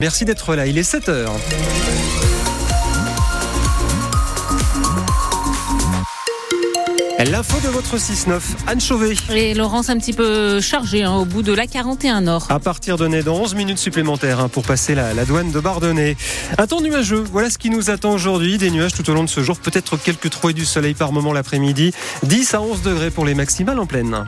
Merci d'être là, il est 7 heures. L'info de votre 6-9, Anne Chauvet. Et Laurence un petit peu chargée hein, au bout de la 41 Nord. À partir de Nez, dans 11 minutes supplémentaires hein, pour passer la, la, douane de Bardonnay. Un temps nuageux, voilà ce qui nous attend aujourd'hui. Des nuages tout au long de ce jour, peut-être quelques trouées du soleil par moment l'après-midi. 10 à 11 degrés pour les maximales en pleine.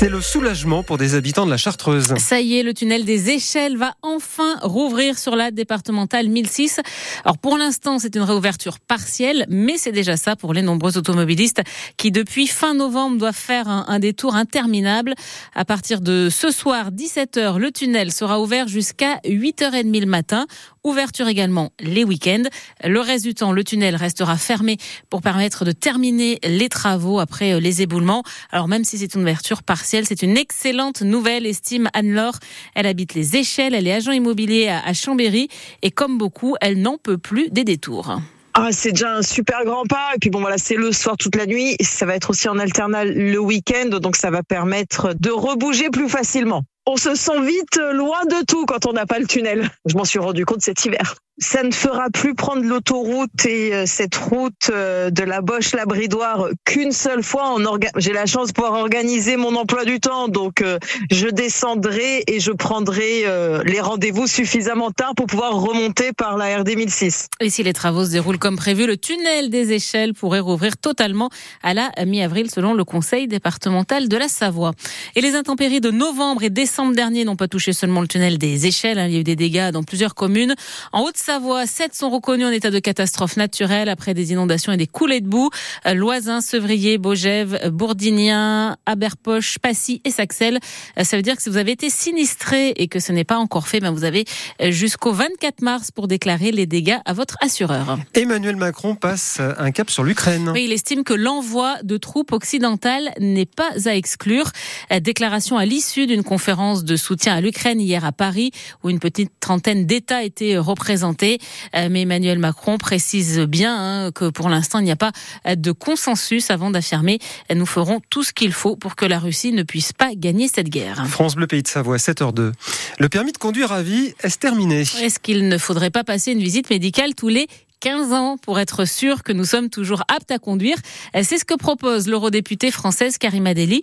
C'est le soulagement pour des habitants de la Chartreuse. Ça y est, le tunnel des échelles va enfin rouvrir sur la départementale 1006. Alors pour l'instant, c'est une réouverture partielle, mais c'est déjà ça pour les nombreux automobilistes qui depuis fin novembre doivent faire un, un détour interminable. À partir de ce soir, 17h, le tunnel sera ouvert jusqu'à 8h30 le matin. Ouverture également les week-ends. Le reste du temps, le tunnel restera fermé pour permettre de terminer les travaux après les éboulements. Alors même si c'est une ouverture partielle, c'est une excellente nouvelle, estime Anne-Laure. Elle habite les échelles, elle est agent immobilier à Chambéry et comme beaucoup, elle n'en peut plus des détours. Ah, c'est déjà un super grand pas. Et puis bon, voilà, c'est le soir toute la nuit. Ça va être aussi en alternal le week-end, donc ça va permettre de rebouger plus facilement. On se sent vite loin de tout quand on n'a pas le tunnel. Je m'en suis rendu compte cet hiver ça ne fera plus prendre l'autoroute et cette route de la Boche la Bridoire qu'une seule fois. J'ai la chance de pouvoir organiser mon emploi du temps, donc je descendrai et je prendrai les rendez-vous suffisamment tard pour pouvoir remonter par la RD 1006. Et si les travaux se déroulent comme prévu, le tunnel des échelles pourrait rouvrir totalement à la mi-avril selon le conseil départemental de la Savoie. Et les intempéries de novembre et décembre dernier n'ont pas touché seulement le tunnel des échelles. Il y a eu des dégâts dans plusieurs communes. En haute Savoie, 7 sont reconnus en état de catastrophe naturelle après des inondations et des coulées de boue. Loisin, Sevrier, Beaugève, Bourdignin, Aberpoche, Passy et Saxel. Ça veut dire que si vous avez été sinistré et que ce n'est pas encore fait, ben vous avez jusqu'au 24 mars pour déclarer les dégâts à votre assureur. Emmanuel Macron passe un cap sur l'Ukraine. Oui, il estime que l'envoi de troupes occidentales n'est pas à exclure. Déclaration à l'issue d'une conférence de soutien à l'Ukraine hier à Paris où une petite trentaine d'États étaient représentés. Mais Emmanuel Macron précise bien hein, que pour l'instant, il n'y a pas de consensus avant d'affirmer nous ferons tout ce qu'il faut pour que la Russie ne puisse pas gagner cette guerre. France Bleu Pays de Savoie, 7h02. Le permis de conduire à vie est terminé. Est-ce qu'il ne faudrait pas passer une visite médicale tous les 15 ans pour être sûr que nous sommes toujours aptes à conduire. C'est ce que propose l'eurodéputée française Karima Deli.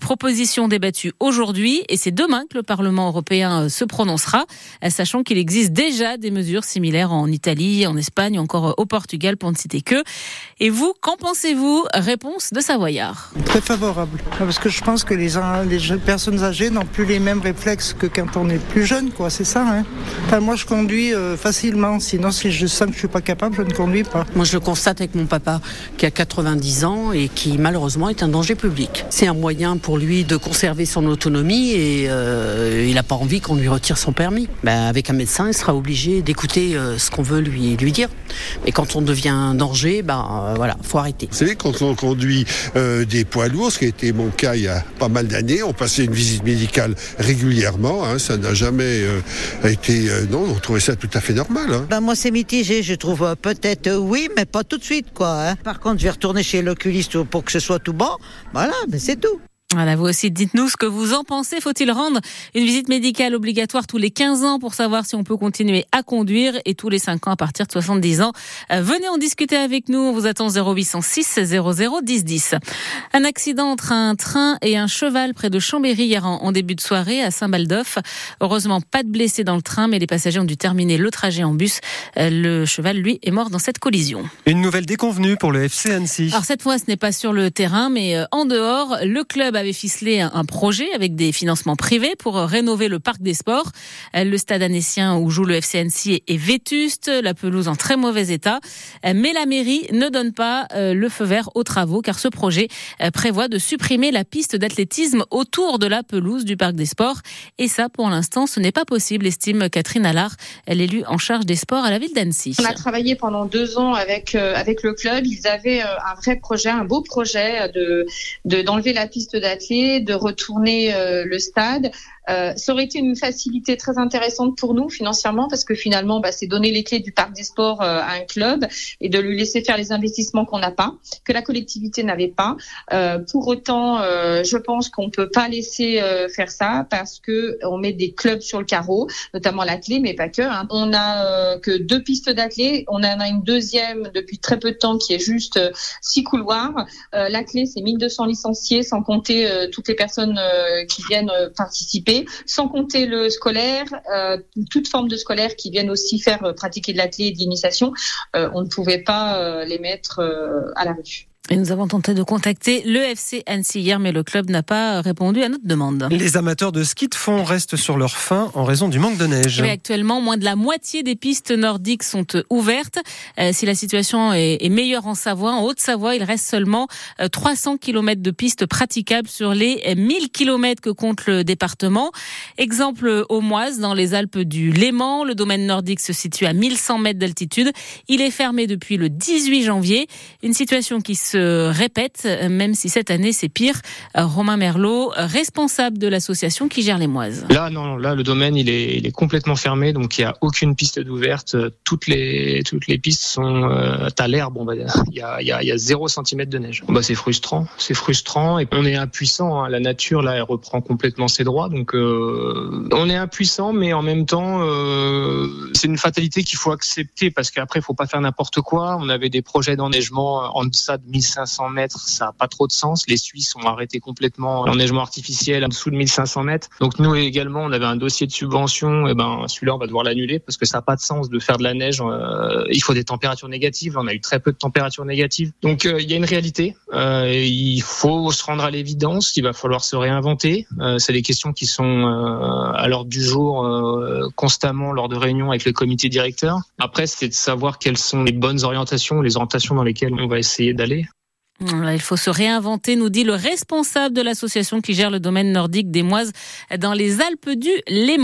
proposition débattue aujourd'hui et c'est demain que le Parlement européen se prononcera, sachant qu'il existe déjà des mesures similaires en Italie, en Espagne, encore au Portugal pour ne citer que. Et vous, qu'en pensez-vous? Réponse de Savoyard. Très favorable, parce que je pense que les, personnes âgées n'ont plus les mêmes réflexes que quand on est plus jeune, quoi. C'est ça. Hein moi, je conduis facilement. Sinon, si je sens que je suis pas capable je ne conduis pas. Moi, je le constate avec mon papa qui a 90 ans et qui malheureusement est un danger public. C'est un moyen pour lui de conserver son autonomie et euh, il n'a pas envie qu'on lui retire son permis. Ben, avec un médecin, il sera obligé d'écouter euh, ce qu'on veut lui, lui dire. Mais quand on devient un danger, ben euh, voilà, faut arrêter. Vous savez, quand on conduit euh, des poids lourds, ce qui a été mon cas il y a pas mal d'années, on passait une visite médicale régulièrement. Hein, ça n'a jamais été non, on trouvait ça tout à fait normal. Hein. Ben, moi, c'est mitigé, je trouve peut-être oui, mais pas tout de suite, quoi. Hein. Par contre, je vais retourner chez l'oculiste pour que ce soit tout bon. Voilà, mais c'est tout. Voilà, vous aussi, dites-nous ce que vous en pensez. Faut-il rendre une visite médicale obligatoire tous les 15 ans pour savoir si on peut continuer à conduire et tous les 5 ans à partir de 70 ans? Venez en discuter avec nous. On vous attend 0806 00 10 10. Un accident entre un train et un cheval près de Chambéry hier en, début de soirée à Saint-Baldoff. Heureusement, pas de blessés dans le train, mais les passagers ont dû terminer le trajet en bus. Le cheval, lui, est mort dans cette collision. Une nouvelle déconvenue pour le FC Annecy. Alors cette fois, ce n'est pas sur le terrain, mais en dehors. Le club avait ficelé un projet avec des financements privés pour rénover le parc des sports. Le stade annécien où joue le FCNC est vétuste, la pelouse en très mauvais état. Mais la mairie ne donne pas le feu vert aux travaux car ce projet prévoit de supprimer la piste d'athlétisme autour de la pelouse du parc des sports. Et ça, pour l'instant, ce n'est pas possible, estime Catherine Allard, l'élu en charge des sports à la ville d'Annecy. On a travaillé pendant deux ans avec, avec le club. Ils avaient un vrai projet, un beau projet de d'enlever la piste d'athlétisme de retourner le stade. Euh, ça aurait été une facilité très intéressante pour nous financièrement parce que finalement, bah, c'est donner les clés du parc des sports euh, à un club et de lui laisser faire les investissements qu'on n'a pas, que la collectivité n'avait pas. Euh, pour autant, euh, je pense qu'on peut pas laisser euh, faire ça parce que on met des clubs sur le carreau, notamment l'athlé, mais pas que. Hein. On a que deux pistes d'athlé, on en a une deuxième depuis très peu de temps qui est juste six couloirs. l'athlé, c'est 1200 licenciés, sans compter toutes les personnes qui viennent participer, sans compter le scolaire, toute forme de scolaire qui viennent aussi faire pratiquer de l'athlé et de l'initiation. on ne pouvait pas les mettre à la rue. Et nous avons tenté de contacter le FC Annecy hier, mais le club n'a pas répondu à notre demande. Les amateurs de ski de fond restent sur leur faim en raison du manque de neige. Mais actuellement, moins de la moitié des pistes nordiques sont euh, ouvertes. Euh, si la situation est, meilleure en Savoie, en Haute-Savoie, il reste seulement 300 euh, km de pistes praticables sur les 1000 km que compte le département. Exemple au Moise, dans les Alpes du Léman, le domaine nordique se situe à 1100 mètres d'altitude. Il est fermé depuis le 18 janvier. Une situation qui se répète, même si cette année c'est pire. Romain Merlot, responsable de l'association qui gère les moises. Là, non, là le domaine il est, il est complètement fermé, donc il n'y a aucune piste d'ouverte. Toutes les toutes les pistes sont euh, à l'herbe, on va dire. Il y a, il y a, il y a 0 cm de neige. Bah, c'est frustrant, c'est frustrant et on est impuissant. Hein. La nature là, elle reprend complètement ses droits, donc euh, on est impuissant, mais en même temps, euh, c'est une fatalité qu'il faut accepter parce qu'après, il faut pas faire n'importe quoi. On avait des projets d'enneigement en deçà de 1500 mètres, ça n'a pas trop de sens. Les Suisses ont arrêté complètement l'enneigement artificiel en dessous de 1500 mètres. Donc nous également, on avait un dossier de subvention. Et ben celui-là, on va devoir l'annuler parce que ça n'a pas de sens de faire de la neige. Euh, il faut des températures négatives. On a eu très peu de températures négatives. Donc euh, il y a une réalité. Euh, il faut se rendre à l'évidence. Il va falloir se réinventer. C'est des questions qui sont à l'ordre du jour constamment lors de réunions avec le comité directeur. Après, c'est de savoir quelles sont les bonnes orientations, les orientations dans lesquelles on va essayer d'aller. Il faut se réinventer, nous dit le responsable de l'association qui gère le domaine nordique des Moises dans les Alpes du Léman.